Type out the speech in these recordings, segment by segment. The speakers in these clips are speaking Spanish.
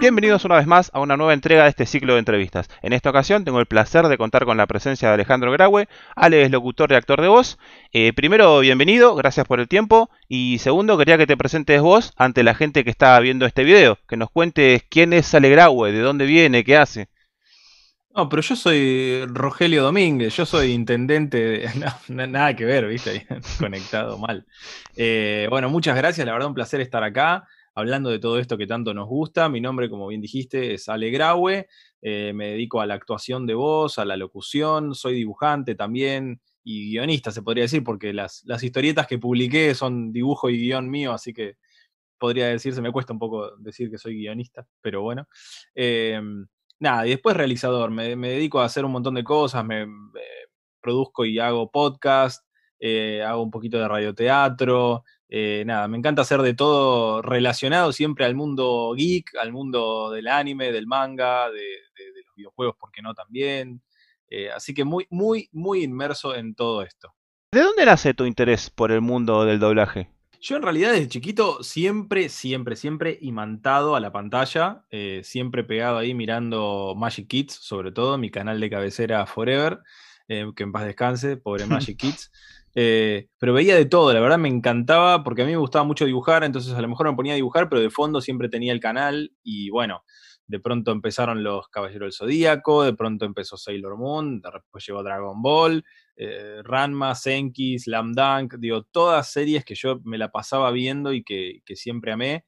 Bienvenidos una vez más a una nueva entrega de este ciclo de entrevistas. En esta ocasión tengo el placer de contar con la presencia de Alejandro Graue. Ale es locutor y actor de voz. Eh, primero, bienvenido, gracias por el tiempo. Y segundo, quería que te presentes vos ante la gente que está viendo este video, que nos cuentes quién es Ale Graue, de dónde viene, qué hace. No, pero yo soy Rogelio Domínguez, yo soy intendente, nada que ver, viste, conectado mal. Eh, bueno, muchas gracias, la verdad un placer estar acá hablando de todo esto que tanto nos gusta. Mi nombre, como bien dijiste, es Ale Graue. Eh, me dedico a la actuación de voz, a la locución, soy dibujante también y guionista, se podría decir, porque las, historietas que publiqué son dibujo y guion mío, así que podría decirse, me cuesta un poco decir que soy guionista, pero bueno. Em, nada, y después realizador, me, dedico a hacer un montón de cosas, me, produzco y hago podcast, eh, hago un poquito de radioteatro, eh, nada, me encanta hacer de todo relacionado siempre al mundo geek, al mundo del anime, del manga, de, los videojuegos, ¿por qué no también? Eh, así que muy, muy, muy inmerso en todo esto. ¿De dónde nace tu interés por el mundo del doblaje? Yo en realidad desde chiquito siempre, siempre, siempre imantado a la pantalla, eh, siempre pegado ahí mirando Magic Kids, sobre todo mi canal de cabecera Forever, que en paz descanse, pobre Magic Kids. Eh, pero veía de todo, la verdad me encantaba porque a mí me gustaba mucho dibujar, entonces a lo mejor me ponía a dibujar, pero de fondo siempre tenía el canal y bueno, de pronto empezaron los Caballeros del Zodíaco, de pronto empezó Sailor Moon, después llegó Dragon Ball, eh, Ranma, Senki, Slam Dunk, digo, todas series que yo me la pasaba viendo y que, siempre amé.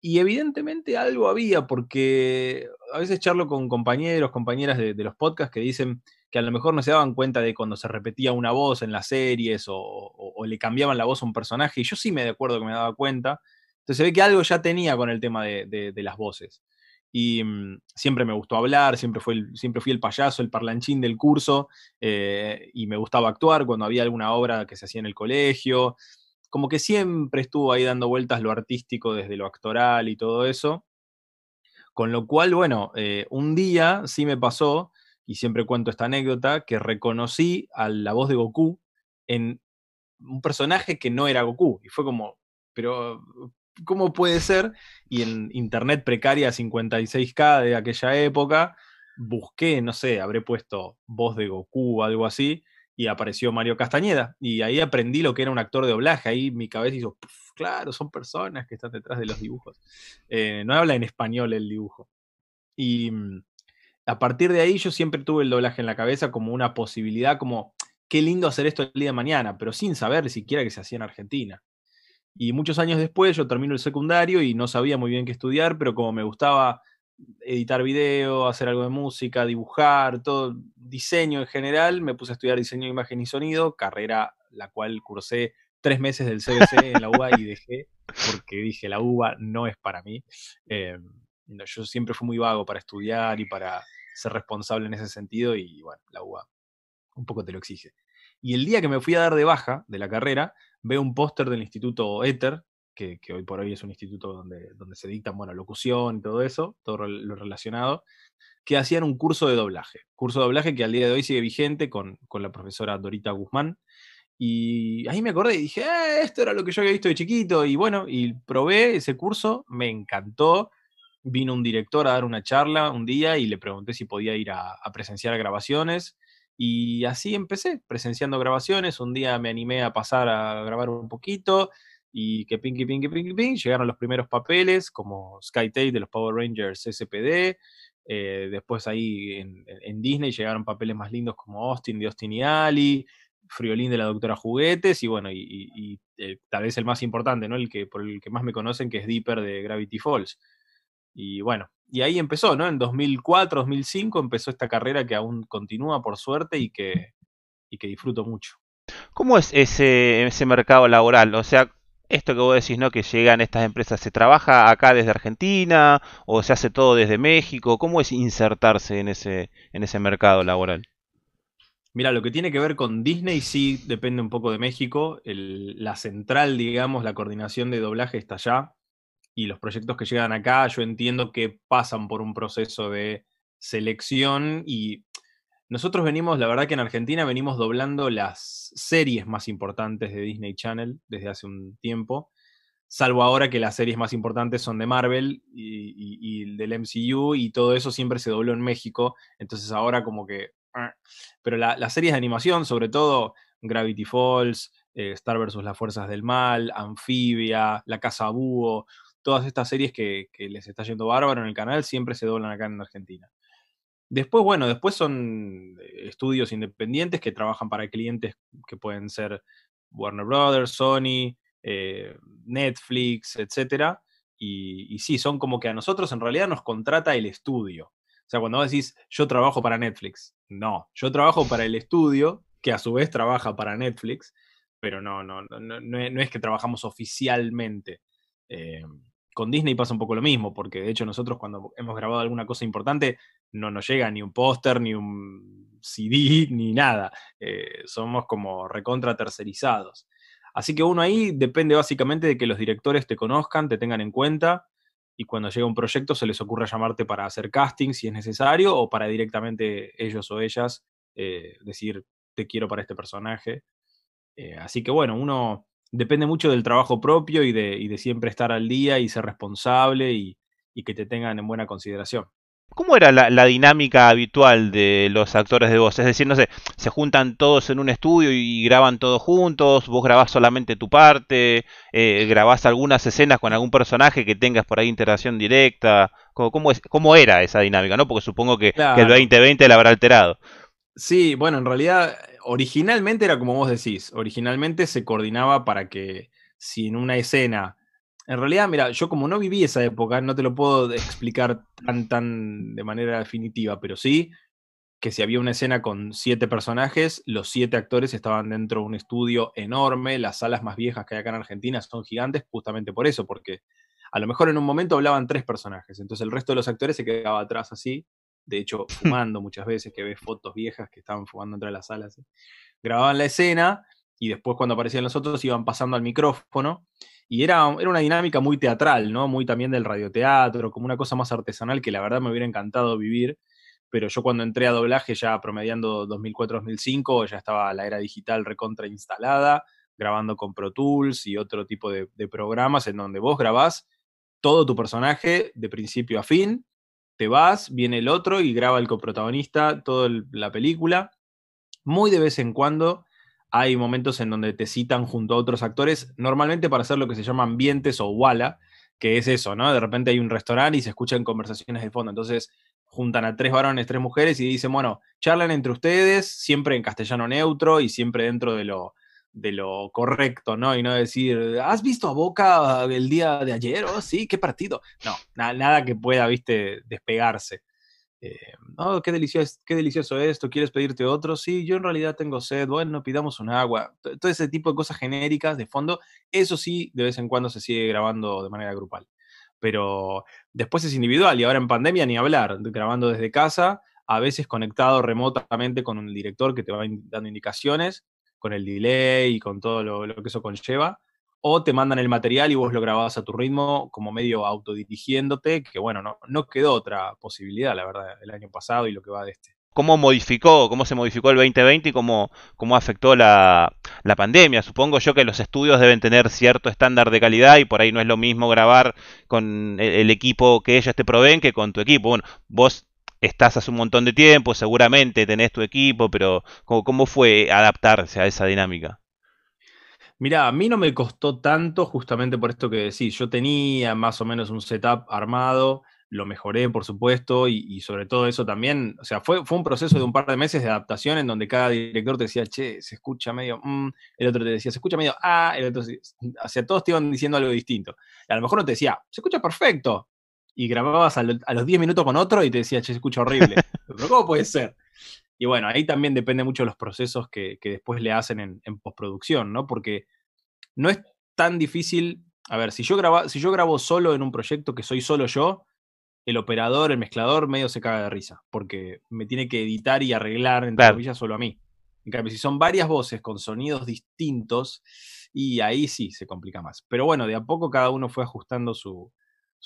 Y evidentemente algo había, porque a veces charlo con compañeros, compañeras de los podcasts que dicen, que a lo mejor no se daban cuenta de cuando se repetía una voz en las series o, le cambiaban la voz a un personaje, y yo sí me de acuerdo que me daba cuenta. Entonces se ve que algo ya tenía con el tema de, las voces. Y mm, siempre me gustó hablar, siempre, fue siempre fui el payaso, el parlanchín del curso, eh, y me gustaba actuar cuando había alguna obra que se hacía en el colegio. Como que siempre estuvo ahí dando vueltas lo artístico desde lo actoral y todo eso. Con lo cual, bueno, eh, un día sí me pasó y siempre cuento esta anécdota, que reconocí a la voz de Goku en un personaje que no era Goku. Y fue como, pero ¿cómo puede ser? Y en internet precaria 56K de aquella época, busqué, no sé, habré puesto voz de Goku o algo así, y apareció Mario Castañeda. Y ahí aprendí lo que era un actor de doblaje. Ahí mi cabeza hizo, claro, son personas que están detrás de los dibujos. Eh, no habla en español el dibujo. Y mm, a partir de ahí yo siempre tuve el doblaje en la cabeza como una posibilidad, como qué lindo hacer esto el día de mañana, pero sin saber siquiera que se hacía en Argentina. Y muchos años después yo termino el secundario y no sabía muy bien qué estudiar, pero como me gustaba editar video, hacer algo de música, dibujar, todo diseño en general, me puse a estudiar diseño imagen y sonido, carrera la cual cursé tres meses del CBC en la UBA y dejé porque dije la UBA no es para mí. Em, yo siempre fui muy vago para estudiar y para ser responsable en ese sentido y bueno, la UBA un poco te lo exige. Y el día que me fui a dar de baja de la carrera, veo un póster del Instituto Ether, que, hoy por hoy es un instituto donde, donde se dictan, bueno, locución y todo eso, todo lo relacionado, que hacían un curso de doblaje. Curso de doblaje que al día de hoy sigue vigente con, la profesora Dorita Guzmán. Y ahí me acordé y dije, eh, esto era lo que yo había visto de chiquito. Y bueno, y probé ese curso, me encantó vino un director a dar una charla un día y le pregunté si podía ir a, presenciar grabaciones. Y así empecé, presenciando grabaciones. Un día me animé a pasar a grabar un poquito y que pinky, pinky, pinky, ping, llegaron los primeros papeles como Sky de los Power Rangers SPD. Eh, después ahí en, Disney llegaron papeles más lindos como Austin de Austin y Ali, Friolín de la Doctora Juguetes y bueno, y, eh, tal vez el más importante, ¿no? El que, por el que más me conocen, que es Deeper de Gravity Falls. Y bueno, y ahí empezó, ¿no? En 2004, 2005 empezó esta carrera que aún continúa por suerte y que, y que disfruto mucho. ¿Cómo es ese, ese mercado laboral? O sea, esto que vos decís, ¿no? Que llegan estas empresas, ¿se trabaja acá desde Argentina o se hace todo desde México? ¿Cómo es insertarse en ese, en ese mercado laboral? Mira, lo que tiene que ver con Disney sí depende un poco de México. la central, digamos, la coordinación de doblaje está allá y los proyectos que llegan acá, yo entiendo que pasan por un proceso de selección y nosotros venimos, la verdad que en Argentina venimos doblando las series más importantes de Disney Channel desde hace un tiempo, salvo ahora que las series más importantes son de Marvel y, del MCU y todo eso siempre se dobló en México, entonces ahora como que... Ah, pero las series de animación, sobre todo Gravity Falls, eh, Star vs. las Fuerzas del Mal, Anfibia, La Casa Búho, todas estas series que, les está yendo bárbaro en el canal siempre se doblan acá en Argentina. Después, bueno, después son eh, estudios independientes que trabajan para clientes que pueden ser Warner Brothers, Sony, eh, Netflix, etc. Y, sí, son como que a nosotros en realidad nos contrata el estudio. O sea, cuando vos decís, yo trabajo para Netflix, no, yo trabajo para el estudio, que a su vez trabaja para Netflix, pero no, no, no, no, es que trabajamos oficialmente. Eh, con Disney pasa un poco lo mismo, porque de hecho nosotros cuando hemos grabado alguna cosa importante no nos llega ni un póster, ni un CD, ni nada. Eh, somos como recontra tercerizados. Así que uno ahí depende básicamente de que los directores te conozcan, te tengan en cuenta y cuando llega un proyecto se les ocurra llamarte para hacer casting si es necesario o para directamente ellos o ellas eh, decir te quiero para este personaje. Eh, así que bueno, uno depende mucho del trabajo propio y de, siempre estar al día y ser responsable y, que te tengan en buena consideración. ¿Cómo era la, dinámica habitual de los actores de voz? Es decir, no sé, se juntan todos en un estudio y graban todos juntos, vos grabás solamente tu parte, eh, grabás algunas escenas con algún personaje que tengas por ahí interacción directa. ¿Cómo, es, cómo era esa dinámica? ¿no? Porque supongo que, que el 2020 la habrá alterado. Sí, bueno, en realidad originalmente era como vos decís, originalmente se coordinaba para que si en una escena, en realidad, mira, yo como no viví esa época, no te lo puedo explicar tan, tan de manera definitiva, pero sí que si había una escena con siete personajes, los siete actores estaban dentro de un estudio enorme, las salas más viejas que hay acá en Argentina son gigantes justamente por eso, porque a lo mejor en un momento hablaban tres personajes, entonces el resto de los actores se quedaba atrás así, de hecho, fumando muchas veces, que ves fotos viejas que estaban fumando entre las salas. Grababan la escena y después cuando aparecían los otros iban pasando al micrófono. Y era, era una dinámica muy teatral, ¿no? Muy también del radioteatro, como una cosa más artesanal que la verdad me hubiera encantado vivir. Pero yo cuando entré a doblaje, ya promediando 2004-2005, ya estaba la era digital recontra instalada, grabando con Pro Tools y otro tipo de, de programas en donde vos grabás todo tu personaje de principio a fin te vas, viene el otro y graba el coprotagonista toda la película. Muy de vez en cuando hay momentos en donde te citan junto a otros actores, normalmente para hacer lo que se llama ambientes o wala, que es eso, ¿no? De repente hay un restaurante y se escuchan conversaciones de fondo. Entonces juntan a tres varones, tres mujeres y dicen, bueno, charlan entre ustedes, siempre en castellano neutro y siempre dentro de lo, de lo correcto, ¿no? Y no decir, ¿has visto a Boca el día de ayer? Oh, sí, qué partido. No, nada que pueda, viste, despegarse. Eh, qué delicioso, qué delicioso esto, ¿quieres pedirte otro? Sí, yo en realidad tengo sed, bueno, pidamos un agua. Todo ese tipo de cosas genéricas de fondo, eso sí, de vez en cuando se sigue grabando de manera grupal. Pero después es individual y ahora en pandemia ni hablar, grabando desde casa, a veces conectado remotamente con un director que te va dando indicaciones con el delay y con todo lo, que eso conlleva, o te mandan el material y vos lo grabás a tu ritmo como medio autodirigiéndote, que bueno, no, no quedó otra posibilidad, la verdad, el año pasado y lo que va de este. ¿Cómo modificó, cómo se modificó el 2020 y cómo, cómo afectó la, la, pandemia? Supongo yo que los estudios deben tener cierto estándar de calidad y por ahí no es lo mismo grabar con el, equipo que ellos te proveen que con tu equipo. Bueno, vos estás hace un montón de tiempo, seguramente tenés tu equipo, pero ¿cómo, fue adaptarse a esa dinámica? Mira, a mí no me costó tanto justamente por esto que decís. Yo tenía más o menos un setup armado, lo mejoré, por supuesto, y, sobre todo eso también, o sea, fue, fue un proceso de un par de meses de adaptación en donde cada director te decía, che, se escucha medio, mm", el otro te decía, se escucha medio, ah, el otro, o sea, todos te iban diciendo algo distinto. Y a lo mejor no te decía, se escucha perfecto, y grababas a, los 10 minutos con otro y te decía, che, se escucha horrible. Pero ¿cómo puede ser? Y bueno, ahí también depende mucho de los procesos que, después le hacen en, postproducción, ¿no? Porque no es tan difícil. A ver, si yo, grabo, si yo grabo solo en un proyecto que soy solo yo, el operador, el mezclador, medio se caga de risa, porque me tiene que editar y arreglar, entre comillas, solo a mí. En cambio, si son varias voces con sonidos distintos, y ahí sí se complica más. Pero bueno, de a poco cada uno fue ajustando su,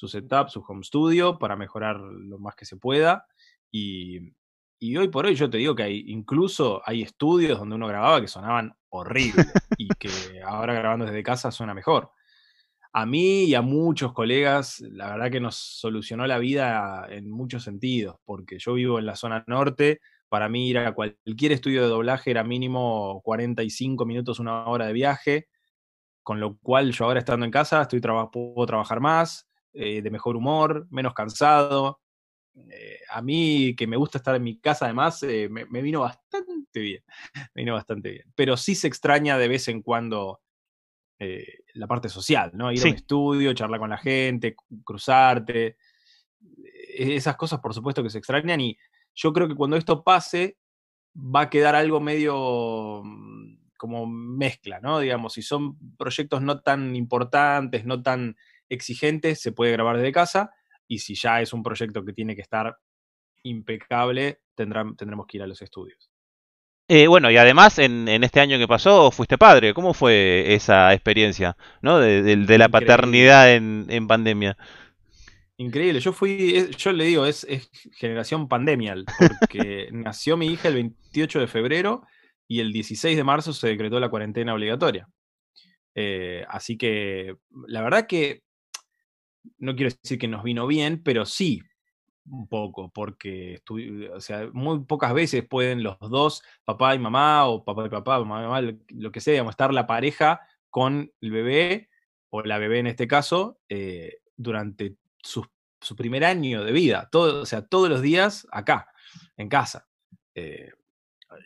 su setup, su home studio, para mejorar lo más que se pueda. Y, y hoy por hoy yo te digo que hay, incluso hay estudios donde uno grababa que sonaban horribles y que ahora grabando desde casa suena mejor. A mí y a muchos colegas, la verdad que nos solucionó la vida en muchos sentidos, porque yo vivo en la zona norte, para mí ir a cualquier estudio de doblaje era mínimo 45 minutos, una hora de viaje, con lo cual yo ahora estando en casa estoy puedo trabajar más, eh, de mejor humor, menos cansado. Eh, a mí, que me gusta estar en mi casa, además, eh, me, vino bastante bien. Me vino bastante bien. Pero sí se extraña de vez en cuando la parte social, ¿no? Ir a un estudio, charlar con la gente, cruzarte. E, esas cosas, por supuesto, que se extrañan. Y yo creo que cuando esto pase, va a quedar algo medio mm, como mezcla, ¿no? Digamos, si son proyectos no tan importantes, no tan exigentes, se puede grabar desde casa, y si ya es un proyecto que tiene que estar impecable, tendremos que ir a los estudios. Eh, bueno, y además en, este año que pasó fuiste padre. ¿Cómo fue esa experiencia ¿no? de, la paternidad en, pandemia? Increíble, yo fui, yo le digo, es, generación pandemial, porque nació mi hija el 28 de febrero y el 16 de marzo se decretó la cuarentena obligatoria. Eh, así que la verdad que no quiero decir que nos vino bien, pero sí, un poco, porque o sea, muy pocas veces pueden los dos, papá y mamá, o papá y papá, mamá y mamá, lo que sea, digamos, estar la pareja con el bebé, o la bebé en este caso, eh, durante su, primer año de vida, todo, o sea, todos los días acá, en casa. Eh,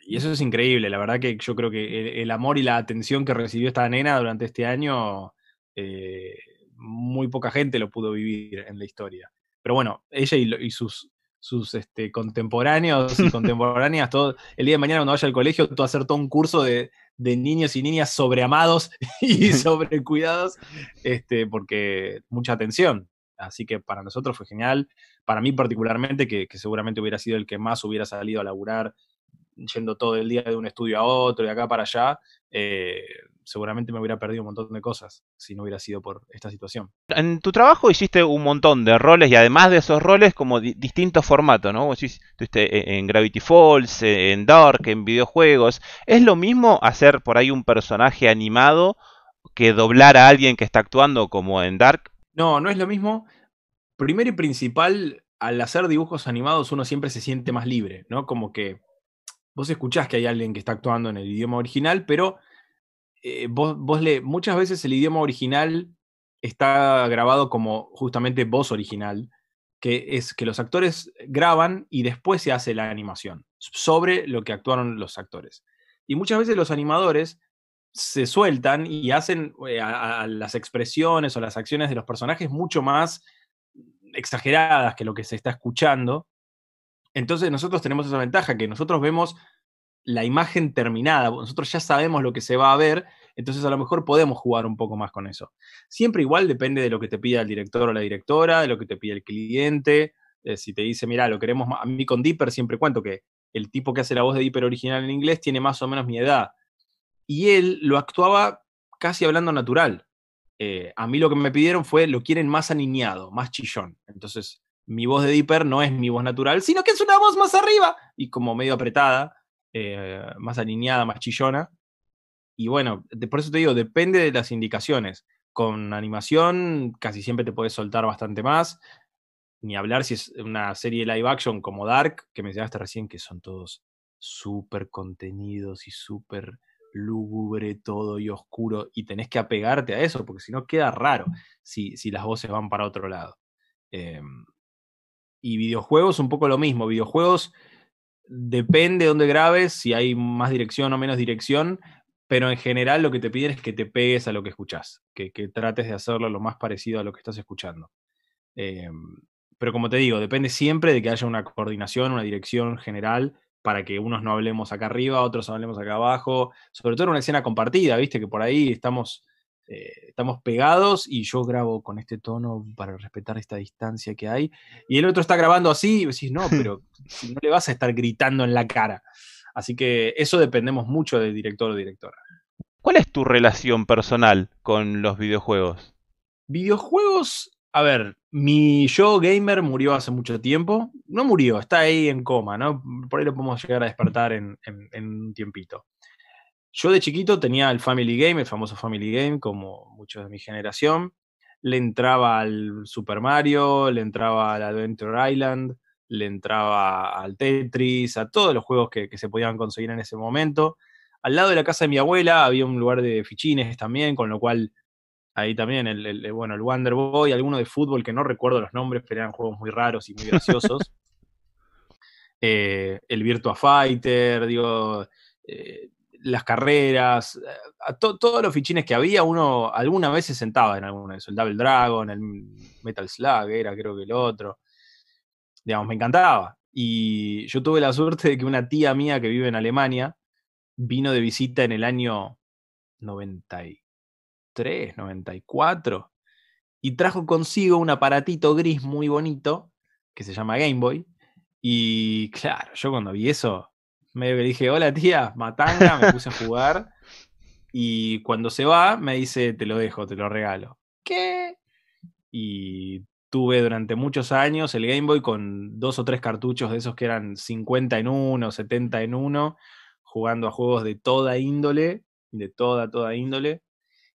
y eso es increíble, la verdad que yo creo que el, amor y la atención que recibió esta nena durante este año eh, muy poca gente lo pudo vivir en la historia. Pero bueno, ella y, sus, sus este, contemporáneos y contemporáneas, todo, el día de mañana cuando vaya al colegio, todo hacer todo un curso de, niños y niñas sobreamados y sobrecuidados, este, porque mucha atención. Así que para nosotros fue genial. Para mí particularmente, que, que, seguramente hubiera sido el que más hubiera salido a laburar yendo todo el día de un estudio a otro, de acá para allá, eh, seguramente me hubiera perdido un montón de cosas si no hubiera sido por esta situación. En tu trabajo hiciste un montón de roles y además de esos roles como distintos formatos, ¿no? Vos estuviste en Gravity Falls, en Dark, en videojuegos. ¿Es lo mismo hacer por ahí un personaje animado que doblar a alguien que está actuando como en Dark? No, no es lo mismo. Primero y principal, al hacer dibujos animados uno siempre se siente más libre, ¿no? Como que vos escuchás que hay alguien que está actuando en el idioma original, pero eh, vos, le, muchas veces el idioma original está grabado como justamente voz original, que es que los actores graban y después se hace la animación sobre lo que actuaron los actores. Y muchas veces los animadores se sueltan y hacen eh, las expresiones o las acciones de los personajes mucho más exageradas que lo que se está escuchando entonces nosotros tenemos esa ventaja, que nosotros vemos la imagen terminada, nosotros ya sabemos lo que se va a ver, entonces a lo mejor podemos jugar un poco más con eso. Siempre igual depende de lo que te pida el director o la directora, de lo que te pide el cliente, eh, si te dice, mira, lo queremos, a mí con Dipper siempre cuento que el tipo que hace la voz de Dipper original en inglés tiene más o menos mi edad. Y él lo actuaba casi hablando natural. Eh, a mí lo que me pidieron fue, lo quieren más aniñado, más chillón. Entonces, mi voz de Dipper no es mi voz natural, sino que es una voz más arriba y como medio apretada, eh, más alineada, más chillona. Y bueno, por eso te digo, depende de las indicaciones. Con animación casi siempre te puedes soltar bastante más. Ni hablar si es una serie live action como Dark, que me mencionaste recién, que son todos súper contenidos y súper lúgubre todo y oscuro. Y tenés que apegarte a eso, porque si no queda raro si, si las voces van para otro lado. Eh, y videojuegos un poco lo mismo. Videojuegos depende de dónde grabes, si hay más dirección o menos dirección, pero en general lo que te piden es que te pegues a lo que escuchás, que, trates de hacerlo lo más parecido a lo que estás escuchando. Em, pero como te digo, depende siempre de que haya una coordinación, una dirección general para que unos no hablemos acá arriba, otros hablemos acá abajo, sobre todo en una escena compartida, viste que por ahí estamos eh, estamos pegados y yo grabo con este tono para respetar esta distancia que hay. Y el otro está grabando así y decís, no, pero no le vas a estar gritando en la cara. Así que eso dependemos mucho del director o directora. ¿Cuál es tu relación personal con los videojuegos? Videojuegos, a ver, mi yo gamer murió hace mucho tiempo. No murió, está ahí en coma, ¿no? Por ahí lo podemos llegar a despertar en, un tiempito. Yo de chiquito tenía el Family Game, el famoso Family Game, como muchos de mi generación. Le entraba al Super Mario, le entraba al Adventure Island, le entraba al Tetris, a todos los juegos que, que se podían conseguir en ese momento. Al lado de la casa de mi abuela había un lugar de fichines también, con lo cual ahí también el, bueno, el Wonder Boy, alguno de fútbol que no recuerdo los nombres, pero eran juegos muy raros y muy graciosos. Eh, el Virtua Fighter, digo, eh, las carreras, todos los fichines que había, uno alguna vez se sentaba en alguno de esos, el Double Dragon, el Metal Slug, era creo que el otro. Digamos, me encantaba. Y yo tuve la suerte de que una tía mía que vive en Alemania, vino de visita en el año 93, 94, y trajo consigo un aparatito gris muy bonito que se llama Game Boy. Y claro, yo cuando vi eso, medio que dije, hola tía, matanga, me puse a jugar. Y cuando se va, me dice, te lo dejo, te lo regalo. ¿Qué? Y tuve durante muchos años el Game Boy con dos o tres cartuchos de esos que eran 50 en uno, 70 en uno, jugando a juegos de toda índole, de toda, toda índole.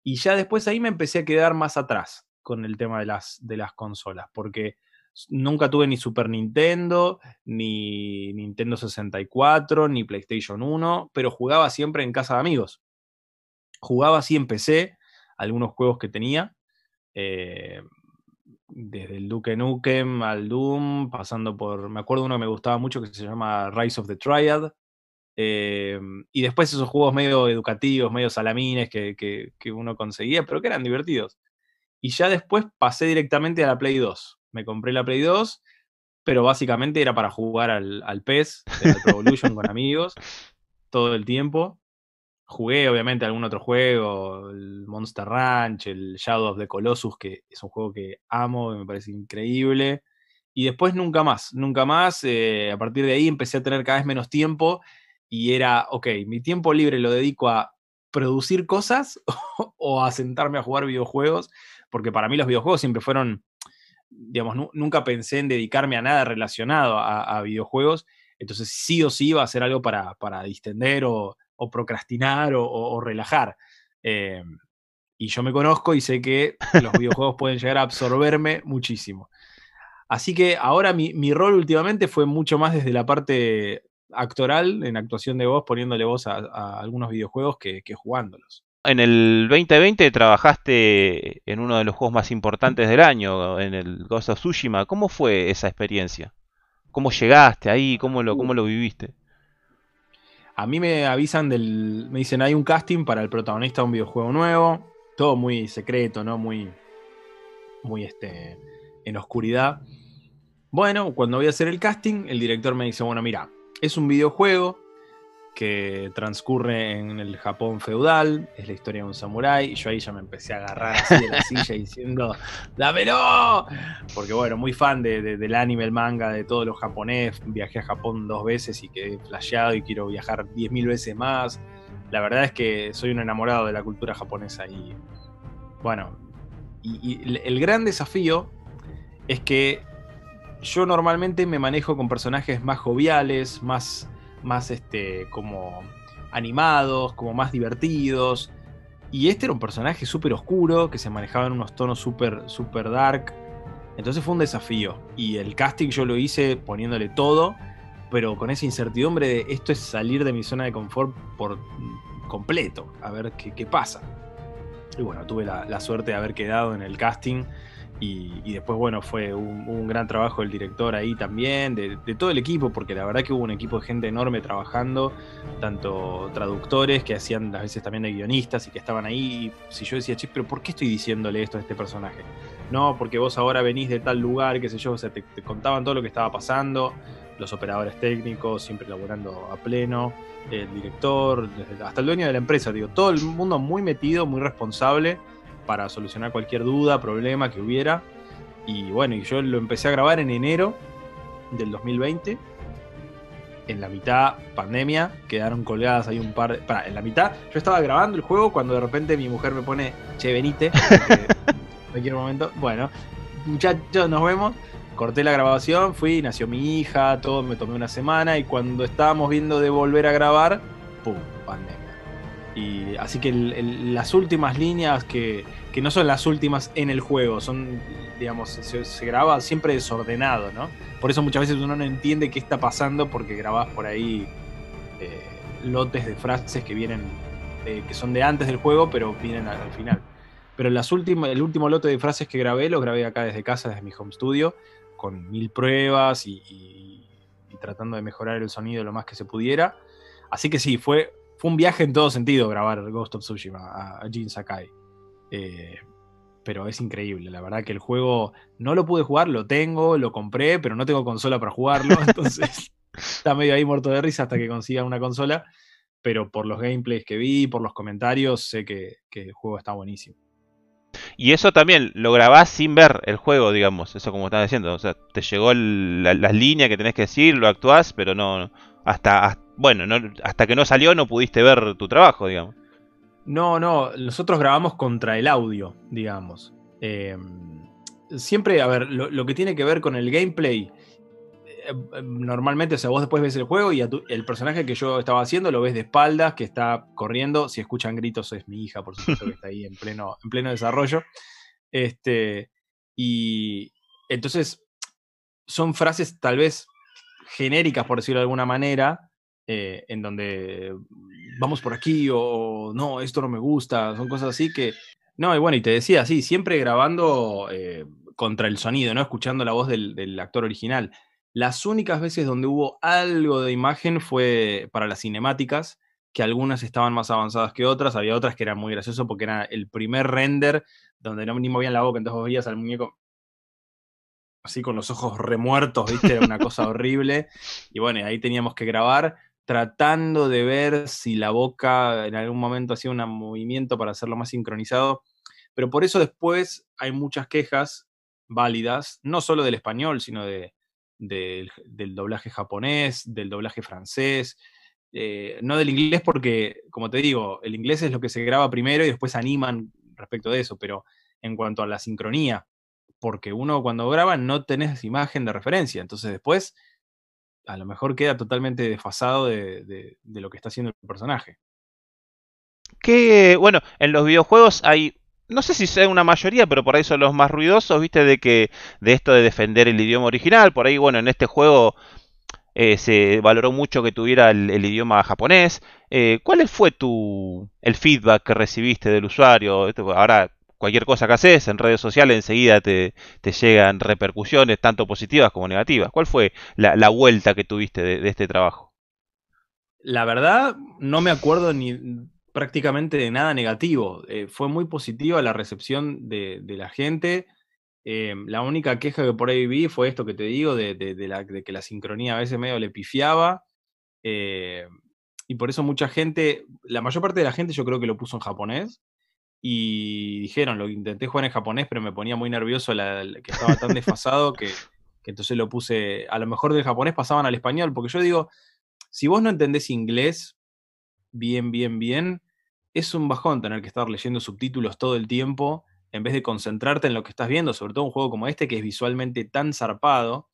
Y ya después ahí me empecé a quedar más atrás con el tema de las, de las consolas, porque nunca tuve ni Super Nintendo, ni Nintendo 64, ni PlayStation 1, pero jugaba siempre en casa de amigos. Jugaba así en PC, algunos juegos que tenía, eh, desde el Duke Nukem al Doom, pasando por, me acuerdo uno que me gustaba mucho que se llama Rise of the Triad, eh, y después esos juegos medio educativos, medio salamines que, uno conseguía, pero que eran divertidos. Y ya después pasé directamente a la Play 2. Me compré la Play 2, pero básicamente era para jugar al, al PES, el Evolution con amigos, todo el tiempo. Jugué obviamente algún otro juego, el Monster Ranch, el Shadow of the Colossus, que es un juego que amo, me parece increíble. Y después nunca más, nunca más. Eh, a partir de ahí empecé a tener cada vez menos tiempo y era, ok, mi tiempo libre lo dedico a producir cosas o a sentarme a jugar videojuegos, porque para mí los videojuegos siempre fueron, digamos, nunca pensé en dedicarme a nada relacionado a, videojuegos, entonces sí o sí iba a ser algo para, para distender o, procrastinar o, relajar. Eh, y yo me conozco y sé que los videojuegos pueden llegar a absorberme muchísimo. Así que ahora mi, mi, rol últimamente fue mucho más desde la parte actoral, en actuación de voz, poniéndole voz a, algunos videojuegos que, jugándolos. En el 2020 trabajaste en uno de los juegos más importantes del año, en el Ghost of Tsushima. ¿Cómo fue esa experiencia? ¿Cómo llegaste ahí? ¿Cómo lo, cómo lo viviste? A mí me avisan del. Me dicen, hay un casting para el protagonista de un videojuego nuevo. Todo muy secreto, ¿no? Muy. Muy este. En oscuridad. Bueno, cuando voy a hacer el casting, el director me dice: Bueno, mira, es un videojuego que transcurre en el Japón feudal, es la historia de un samurái, y yo ahí ya me empecé a agarrar así de la silla diciendo, ¡dámelo! Porque bueno, muy fan del anime, el manga, de todo lo japonés, viajé a Japón dos veces y quedé flasheado y quiero viajar diez mil veces más. La verdad es que soy un enamorado de la cultura japonesa y bueno, y el gran desafío es que yo normalmente me manejo con personajes más joviales, más, más este, como animados, como más divertidos. Y este era un personaje súper oscuro, que se manejaba en unos tonos súper, súper dark. Entonces fue un desafío. Y el casting yo lo hice poniéndole todo, pero con esa incertidumbre de esto es salir de mi zona de confort por completo, a ver qué, qué pasa. Y bueno, tuve la, la suerte de haber quedado en el casting y, después, bueno, fue un, gran trabajo del director ahí también, de, todo el equipo, porque la verdad que hubo un equipo de gente enorme trabajando, tanto traductores que hacían las veces también de guionistas y que estaban ahí. Y si yo decía, che, pero ¿por qué estoy diciéndole esto a este personaje? No, porque vos ahora venís de tal lugar, qué sé yo, o sea, te, contaban todo lo que estaba pasando, los operadores técnicos siempre laborando a pleno, el director, hasta el dueño de la empresa, digo, todo el mundo muy metido, muy responsable para solucionar cualquier duda, problema que hubiera. Y bueno, y yo lo empecé a grabar en enero del 2020. En la mitad, pandemia, quedaron colgadas ahí un par de. Para, en la mitad, yo estaba grabando el juego cuando de repente mi mujer me pone, che, venite. en cualquier momento. Bueno, muchachos, nos vemos. Corté la grabación, fui, nació mi hija, todo, me tomé una semana y cuando estábamos viendo de volver a grabar, ¡pum! Pandemia. Y así que las últimas líneas que, que, no son las últimas en el juego, son, digamos, se, graba siempre desordenado, ¿no? Por eso muchas veces uno no entiende qué está pasando porque grabás por ahí eh, lotes de frases que vienen, eh, que son de antes del juego, pero vienen al, final. Pero las el último lote de frases que grabé, lo grabé acá desde casa, desde mi home studio, con mil pruebas y tratando de mejorar el sonido lo más que se pudiera. Así que sí, fue fue un viaje en todo sentido grabar Ghost of Tsushima a, Jin Sakai. Eh, pero es increíble, la verdad que el juego no lo pude jugar, lo tengo, lo compré, pero no tengo consola para jugarlo, entonces está medio ahí muerto de risa hasta que consiga una consola, pero por los gameplays que vi, por los comentarios, sé que, el juego está buenísimo. Y eso también lo grabás sin ver el juego, digamos, eso como estás diciendo, o sea, te llegó las líneas que tenés que decir, lo actuás, pero no, hasta, bueno, hasta que no salió no pudiste ver tu trabajo, digamos. No, no, nosotros grabamos contra el audio, digamos. Em, siempre, a ver, lo, que tiene que ver con el gameplay, eh, normalmente, o sea, vos después ves el juego y el personaje que yo estaba haciendo lo ves de espaldas, que está corriendo. Si escuchan gritos, es mi hija, por supuesto, que está ahí en pleno, en pleno desarrollo. Este, y entonces, son frases tal vez genéricas, por decirlo de alguna manera, eh, en donde vamos por aquí o no, esto no me gusta, son cosas así que... No, y bueno, y te decía, sí, siempre grabando eh, contra el sonido, ¿no? Escuchando la voz del, actor original. Las únicas veces donde hubo algo de imagen fue para las cinemáticas, que algunas estaban más avanzadas que otras, había otras que eran muy gracioso porque era el primer render donde no ni movían la boca, entonces vos veías al muñeco así con los ojos remuertos, ¿viste? Era una cosa horrible. Y bueno, ahí teníamos que grabar tratando de ver si la boca en algún momento hacía un movimiento para hacerlo más sincronizado. Pero por eso después hay muchas quejas válidas, no solo del español, sino de, del doblaje japonés, del doblaje francés, eh, no del inglés porque, como te digo, el inglés es lo que se graba primero y después animan respecto de eso, pero en cuanto a la sincronía, porque uno cuando graba no tenés imagen de referencia, entonces después a lo mejor queda totalmente desfasado de, lo que está haciendo el personaje. Que, bueno, en los videojuegos hay no sé si sea una mayoría, pero por ahí son los más ruidosos, viste, de que de esto de defender el idioma original. Por ahí, bueno, en este juego eh, se valoró mucho que tuviera el, idioma japonés. Eh, ¿Cuál fue tu el feedback que recibiste del usuario? Ahora cualquier cosa que haces en redes sociales enseguida te, llegan repercusiones tanto positivas como negativas. ¿Cuál fue la, vuelta que tuviste de, este trabajo? La verdad, no me acuerdo ni prácticamente de nada negativo. Eh, fue muy positiva la recepción de, la gente. Eh, la única queja que por ahí vi fue esto que te digo, de, que la sincronía a veces medio le pifiaba. Eh, y por eso mucha gente, la mayor parte de la gente yo creo que lo puso en japonés y dijeron, lo intenté jugar en japonés, pero me ponía muy nervioso que estaba tan desfasado que, entonces lo puse, a lo mejor del japonés pasaban al español, porque yo digo, si vos no entendés inglés bien, bien, bien, es un bajón tener que estar leyendo subtítulos todo el tiempo en vez de concentrarte en lo que estás viendo, sobre todo un juego como este que es visualmente tan zarpado,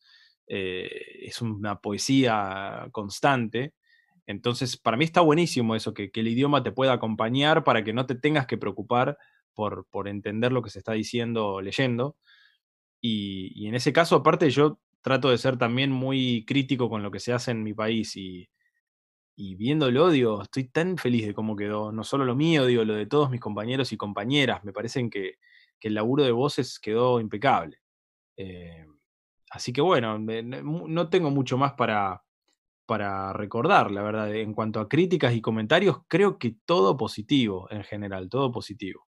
eh, es una poesía constante. Entonces, para mí está buenísimo eso, que, el idioma te pueda acompañar para que no te tengas que preocupar por, entender lo que se está diciendo leyendo. Y, en ese caso, aparte, yo trato de ser también muy crítico con lo que se hace en mi país y, y viéndolo, digo, estoy tan feliz de cómo quedó, no solo lo mío, digo, lo de todos mis compañeros y compañeras, me parecen que, el laburo de voces quedó impecable. Eh, así que bueno, no tengo mucho más para, para recordar, la verdad. En cuanto a críticas y comentarios, creo que todo positivo en general, todo positivo.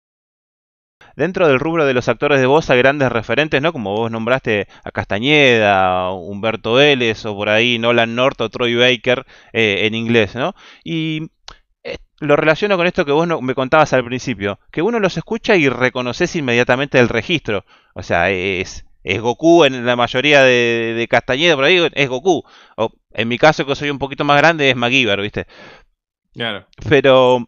Dentro del rubro de los actores de voz hay grandes referentes, ¿no? Como vos nombraste a Castañeda, Humberto Vélez o por ahí Nolan North o Troy Baker eh, en inglés, ¿no? Y eh, lo relaciono con esto que vos me contabas al principio, que uno los escucha y reconoces inmediatamente el registro. O sea, es, es Goku en la mayoría de, Castañeda, por ahí es Goku. O en mi caso, que soy un poquito más grande, es MacGyver, ¿viste? Claro. Pero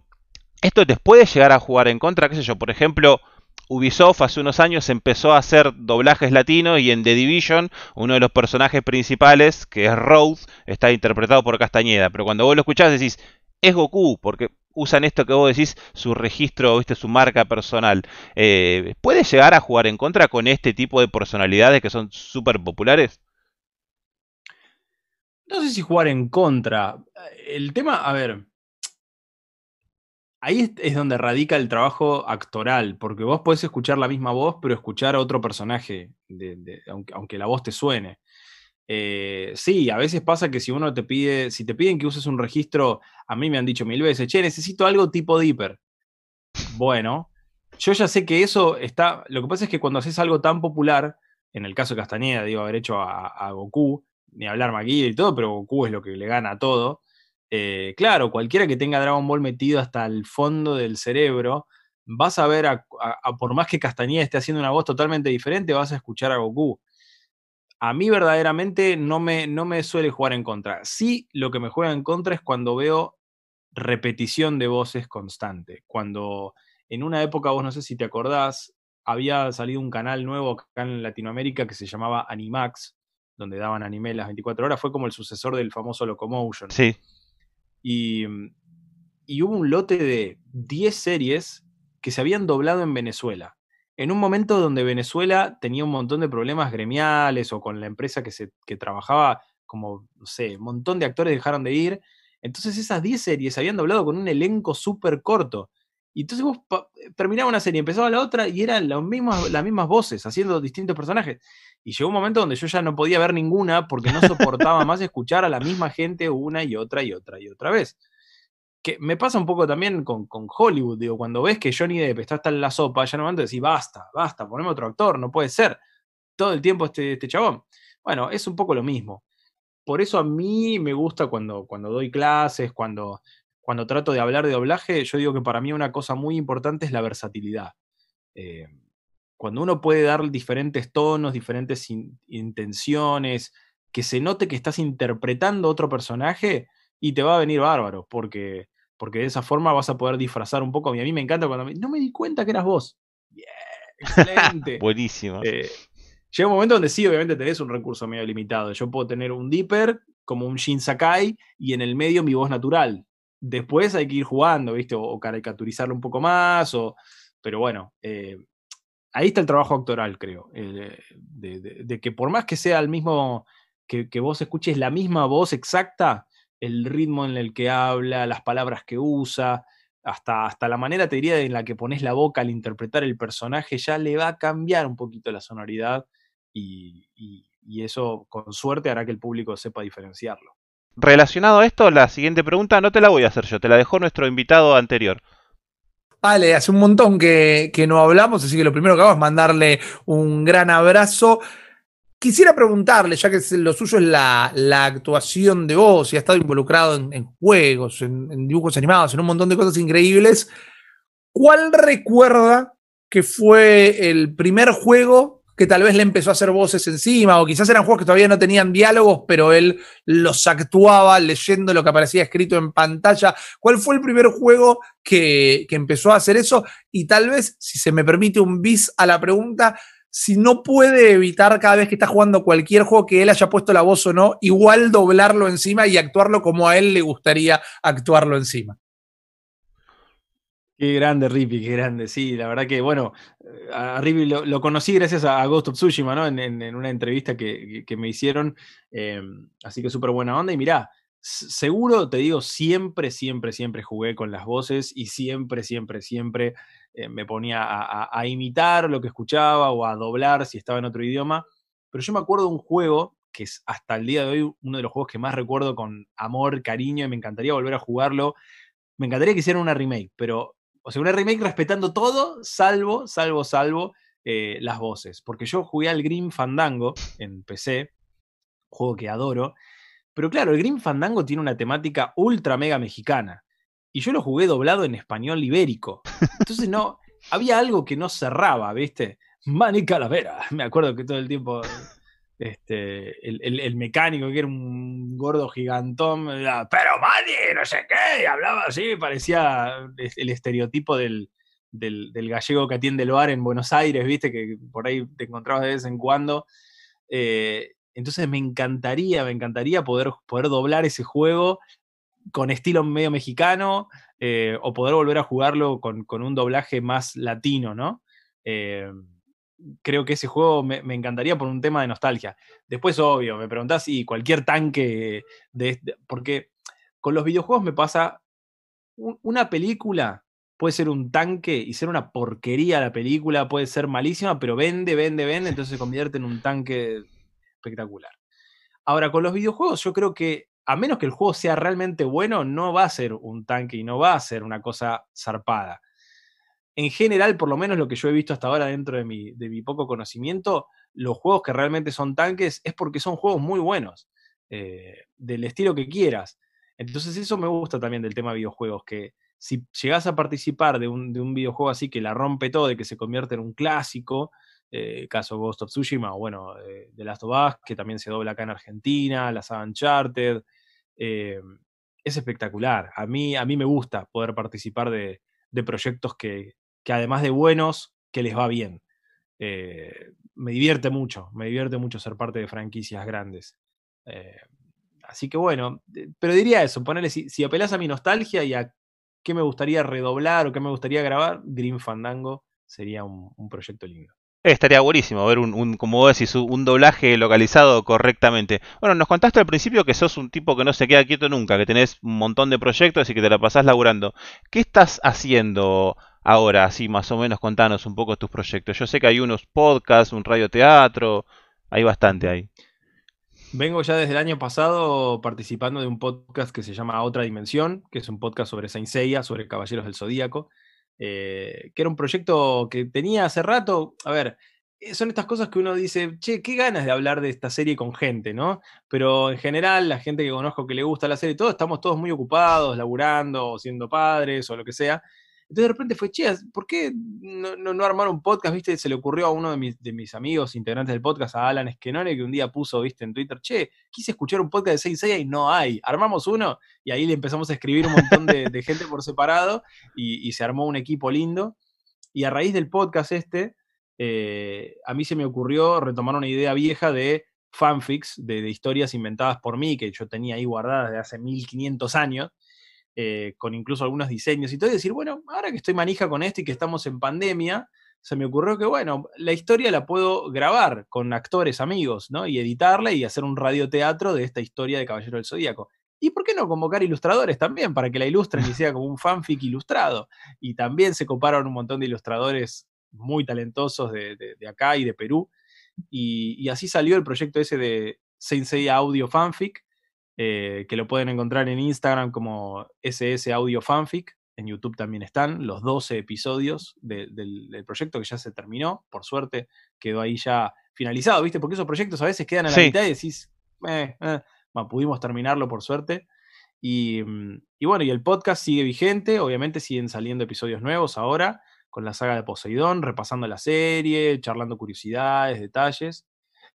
esto te puede llegar a jugar en contra, qué sé yo, por ejemplo, Ubisoft hace unos años empezó a hacer doblajes latinos y en The Division uno de los personajes principales, que es Road, está interpretado por Castañeda. Pero cuando vos lo escuchás decís, es Goku, porque usan esto que vos decís, su registro, ¿viste? su marca personal. Eh, ¿Puede llegar a jugar en contra con este tipo de personalidades que son súper populares? No sé si jugar en contra. El tema, a ver, ahí es donde radica el trabajo actoral, porque vos podés escuchar la misma voz, pero escuchar a otro personaje, aunque, la voz te suene. Eh, sí, a veces pasa que si uno te pide, si te piden que uses un registro, a mí me han dicho mil veces, che, necesito algo tipo Dipper. Bueno, yo ya sé que eso está. Lo que pasa es que cuando haces algo tan popular, en el caso de Castañeda, digo, haber hecho a, Goku, ni hablar Maguire y todo, pero Goku es lo que le gana a todo. Eh, claro, cualquiera que tenga Dragon Ball metido hasta el fondo del cerebro, vas a ver, a, por más que Castañeda esté haciendo una voz totalmente diferente, vas a escuchar a Goku. A mí verdaderamente no me, no me suele jugar en contra. Sí, lo que me juega en contra es cuando veo repetición de voces constante. Cuando en una época, vos no sé si te acordás, había salido un canal nuevo acá en Latinoamérica que se llamaba Animax, donde daban anime las 24 horas, fue como el sucesor del famoso Locomotion. Sí. Mm, y, hubo un lote de 10 series que se habían doblado en Venezuela. En un momento donde Venezuela tenía un montón de problemas gremiales o con la empresa que, se, que trabajaba, como, no sé, un montón de actores dejaron de ir. Entonces esas 10 series se habían doblado con un elenco súper corto. Y entonces vos terminaba una serie, empezaba la otra y eran las mismas, las mismas voces, haciendo distintos personajes. Y llegó un momento donde yo ya no podía ver ninguna porque no soportaba más escuchar a la misma gente una y otra y otra y otra vez. Que me pasa un poco también con, Hollywood, digo, cuando ves que Johnny Depp está hasta en la sopa, ya no momento decís, basta, basta, poneme otro actor, no puede ser. Todo el tiempo este, este chabón. Bueno, es un poco lo mismo. Por eso a mí me gusta cuando, cuando doy clases, cuando, cuando trato de hablar de doblaje, yo digo que para mí una cosa muy importante es la versatilidad. Eh, cuando uno puede dar diferentes tonos, diferentes intenciones, que se note que estás interpretando otro personaje y te va a venir bárbaro, porque, porque de esa forma vas a poder disfrazar un poco. Y a mí me encanta cuando me, no me di cuenta que eras vos. Bien, excelente. Buenísimo. Eh, llega un momento donde sí, obviamente tenés un recurso medio limitado. Yo puedo tener un Dipper como un Shin Sakai y en el medio mi voz natural. Después hay que ir jugando, ¿viste? O, caricaturizarlo un poco más, o, pero bueno, eh, ahí está el trabajo actoral, creo. Eh, de, que por más que sea el mismo, que, vos escuches la misma voz exacta, el ritmo en el que habla, las palabras que usa, hasta, hasta la manera, te diría, en la que pones la boca al interpretar el personaje, ya le va a cambiar un poquito la sonoridad y, y eso, con suerte, hará que el público sepa diferenciarlo. Relacionado a esto, la siguiente pregunta no te la voy a hacer yo, te la dejó nuestro invitado anterior. Vale, hace un montón que, no hablamos, así que lo primero que hago es mandarle un gran abrazo. Quisiera preguntarle, ya que lo suyo es la, actuación de vos y ha estado involucrado en, juegos, en, dibujos animados, en un montón de cosas increíbles, ¿cuál recuerda que fue el primer juego que tal vez le empezó a hacer voces encima, o quizás eran juegos que todavía no tenían diálogos, pero él los actuaba leyendo lo que aparecía escrito en pantalla. ¿Cuál fue el primer juego que, empezó a hacer eso? Y tal vez, si se me permite un bis a la pregunta, si no puede evitar cada vez que está jugando cualquier juego que él haya puesto la voz o no, igual doblarlo encima y actuarlo como a él le gustaría actuarlo encima. Qué grande Rippy, qué grande, sí, la verdad que, bueno, eh, a Rippy lo, conocí gracias a, Ghost of Tsushima, ¿no? En, una entrevista que, me hicieron, em, así que súper buena onda, y mirá, seguro, te digo, siempre, siempre, siempre jugué con las voces y siempre, siempre, siempre eh, me ponía a, imitar lo que escuchaba o a doblar si estaba en otro idioma, pero yo me acuerdo de un juego que es hasta el día de hoy uno de los juegos que más recuerdo con amor, cariño, y me encantaría volver a jugarlo. Me encantaría que hicieran una remake, pero o sea, una remake respetando todo, salvo, salvo, salvo eh, las voces. Porque yo jugué al Green Fandango en PC, juego que adoro. Pero claro, el Green Fandango tiene una temática ultra mega mexicana. Y yo lo jugué doblado en español ibérico. Entonces no, había algo que no cerraba, ¿viste? Manny Calavera. Me acuerdo que todo el tiempo este, el, mecánico, que era un gordo gigantón, pero Manny, no sé qué, y hablaba así, parecía el estereotipo del, del, gallego que atiende el bar en Buenos Aires, viste, que por ahí te encontrabas de vez en cuando. Eh, entonces me encantaría, me encantaría poder, poder doblar ese juego con estilo medio mexicano eh, o poder volver a jugarlo con, un doblaje más latino, ¿no? Eh, creo que ese juego me, encantaría por un tema de nostalgia. Después, obvio, me preguntás si cualquier tanque de, este, porque con los videojuegos me pasa una película puede ser un tanque y ser una porquería la película, puede ser malísima, pero vende, vende, vende, entonces se convierte en un tanque espectacular. Ahora, con los videojuegos, yo creo que a menos que el juego sea realmente bueno, no va a ser un tanque y no va a ser una cosa zarpada. En general, por lo menos lo que yo he visto hasta ahora dentro de mi, de mi poco conocimiento, los juegos que realmente son tanques es porque son juegos muy buenos, eh, del estilo que quieras. Entonces eso me gusta también del tema de videojuegos, que si llegas a participar de un, de un videojuego así que la rompe todo y que se convierte en un clásico, eh, caso Ghost of Tsushima, o bueno, eh, The Last of Us, que también se dobla acá en Argentina, la saga Uncharted. Eh, es espectacular. A mí, a mí me gusta poder participar de, proyectos que, además de buenos, que les va bien. me divierte mucho, me divierte mucho ser parte de franquicias grandes. así que bueno, pero diría eso, ponerle, si, si apelás a mi nostalgia y a qué me gustaría redoblar o qué me gustaría grabar, Green Fandango sería un proyecto lindo. Estaría buenísimo ver un, como vos decís, un doblaje localizado correctamente. Bueno, nos contaste al principio que sos un tipo que no se queda quieto nunca, que tenés un montón de proyectos y que te la pasás laburando. ¿Qué estás haciendo ahora? Así más o menos contanos un poco tus proyectos. Yo sé que hay unos podcasts, un radioteatro, hay bastante ahí. Vengo ya desde el año pasado participando de un podcast que se llama Otra Dimensión, que es un podcast sobre Saint Seiya, sobre Caballeros del Zodíaco. Eh, que era un proyecto que tenía hace rato. A ver, eh, son estas cosas que uno dice, che, qué ganas de hablar de esta serie con gente, ¿no? Pero en general, la gente que conozco que le gusta la serie, todos estamos todos muy ocupados, laburando, siendo padres o lo que sea. De repente fue, che, ¿por qué no, no, armar un podcast? ¿Viste? Se le ocurrió a uno de mis, de mis amigos integrantes del podcast, a Alan Esquenone, que un día puso, ¿viste? En Twitter, che, quise escuchar un podcast de 6 6 y no hay. Armamos uno y ahí le empezamos a escribir un montón de, gente por separado y, se armó un equipo lindo. Y a raíz del podcast este, eh, a mí se me ocurrió retomar una idea vieja de fanfics, de, de historias inventadas por mí, que yo tenía ahí guardadas de hace 1500 años eh, con incluso algunos diseños y todo, y decir, bueno, ahora que estoy manija con esto y que estamos en pandemia, se me ocurrió que, bueno, la historia la puedo grabar con actores amigos, ¿no? Y editarla y hacer un radioteatro de esta historia de Caballero del Zodíaco. ¿Y por qué no convocar ilustradores también para que la ilustren y sea como un fanfic ilustrado? Y también se coparon un montón de ilustradores muy talentosos de, acá y de Perú. Y, así salió el proyecto ese de Sensei Audio Fanfic, eh, que lo pueden encontrar en Instagram como SS Audio Fanfic. En YouTube también están los 12 episodios del, proyecto que ya se terminó. Por suerte quedó ahí ya finalizado, ¿viste? Porque esos proyectos a veces quedan a la mitad y decís, eh, eh, pudimos terminarlo por suerte. Y, mm, y, bueno, y el podcast sigue vigente. Obviamente siguen saliendo episodios nuevos ahora con la saga de Poseidón, repasando la serie, charlando curiosidades, detalles.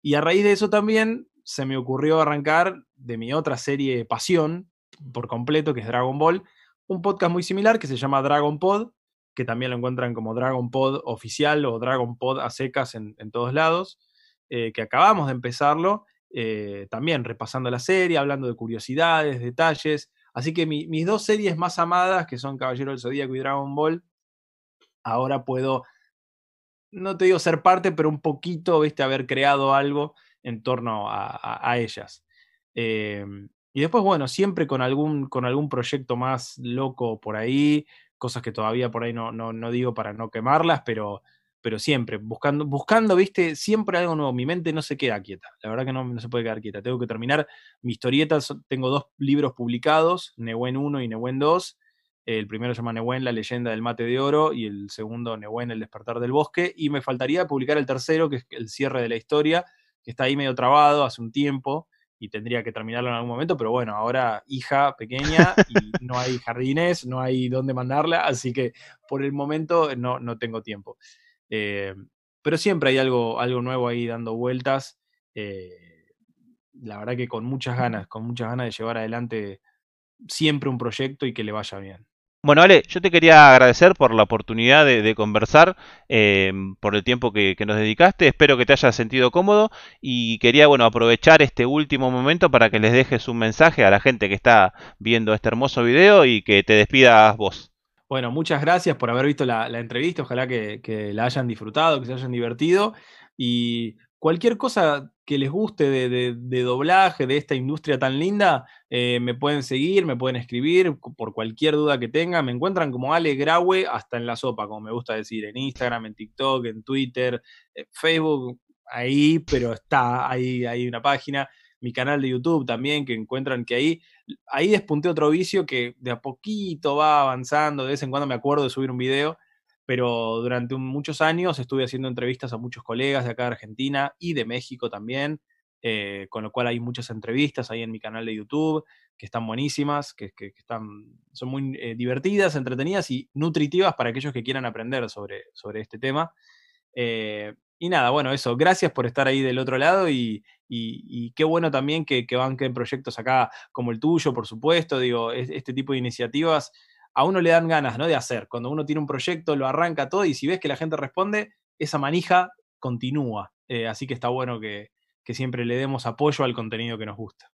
Y a raíz de eso también se me ocurrió arrancar de mi otra serie Pasión por completo, que es Dragon Ball, un podcast muy similar que se llama Dragon Pod, que también lo encuentran como Dragon Pod oficial o Dragon Pod a secas en, todos lados, eh, que acabamos de empezarlo, eh, también repasando la serie, hablando de curiosidades, detalles. Así que mis dos series más amadas, que son Caballero del Zodíaco y Dragon Ball, ahora puedo, no te digo ser parte, pero un poquito, viste, haber creado algo en torno a, ellas. Em, y después, bueno, siempre con algún, con algún proyecto más loco por ahí, cosas que todavía por ahí no, no, digo para no quemarlas, pero, pero siempre, buscando, buscando, viste, siempre algo nuevo. Mi mente no se queda quieta, la verdad que no, no se puede quedar quieta. Tengo que terminar mi historieta, tengo dos libros publicados, Nehuen 1 y Nehuen 2. El primero se llama Nehuen, la leyenda del mate de oro, y el segundo Nehuen, el despertar del bosque. Y me faltaría publicar el tercero, que es el cierre de la historia, está ahí medio trabado hace un tiempo y tendría que terminarlo en algún momento, pero bueno, ahora hija pequeña y no hay jardines, no hay dónde mandarla, así que por el momento no, no tengo tiempo. Eh, pero siempre hay algo, algo nuevo ahí dando vueltas. Eh, la verdad que con muchas ganas, con muchas ganas de llevar adelante siempre un proyecto y que le vaya bien. Bueno, Ale, yo te quería agradecer por la oportunidad de, conversar, eh, por el tiempo que, nos dedicaste. Espero que te hayas sentido cómodo y quería, bueno, aprovechar este último momento para que les dejes un mensaje a la gente que está viendo este hermoso video y que te despidas vos. Bueno, muchas gracias por haber visto la, entrevista. Ojalá que, que, la hayan disfrutado, que se hayan divertido. Y cualquier cosa que les guste de, doblaje, de esta industria tan linda, eh, me pueden seguir, me pueden escribir por cualquier duda que tengan. Me encuentran como Ale Graue hasta en la sopa, como me gusta decir, en Instagram, en TikTok, en Twitter, en Facebook, ahí, pero está, ahí hay una página. Mi canal de YouTube también, que encuentran que ahí, ahí despunté otro vicio que de a poquito va avanzando, de vez en cuando me acuerdo de subir un video pero durante muchos años estuve haciendo entrevistas a muchos colegas de acá de Argentina y de México también, eh, con lo cual hay muchas entrevistas ahí en mi canal de YouTube que están buenísimas, que, están, son muy eh, divertidas, entretenidas y nutritivas para aquellos que quieran aprender sobre, sobre este tema. Eh, y nada, bueno, eso, gracias por estar ahí del otro lado y, qué bueno también que, que banquen proyectos acá como el tuyo, por supuesto, digo, este tipo de iniciativas a uno le dan ganas ¿no? de hacer. Cuando uno tiene un proyecto, lo arranca todo y si ves que la gente responde, esa manija continúa. Eh, así que está bueno que, que siempre le demos apoyo al contenido que nos gusta.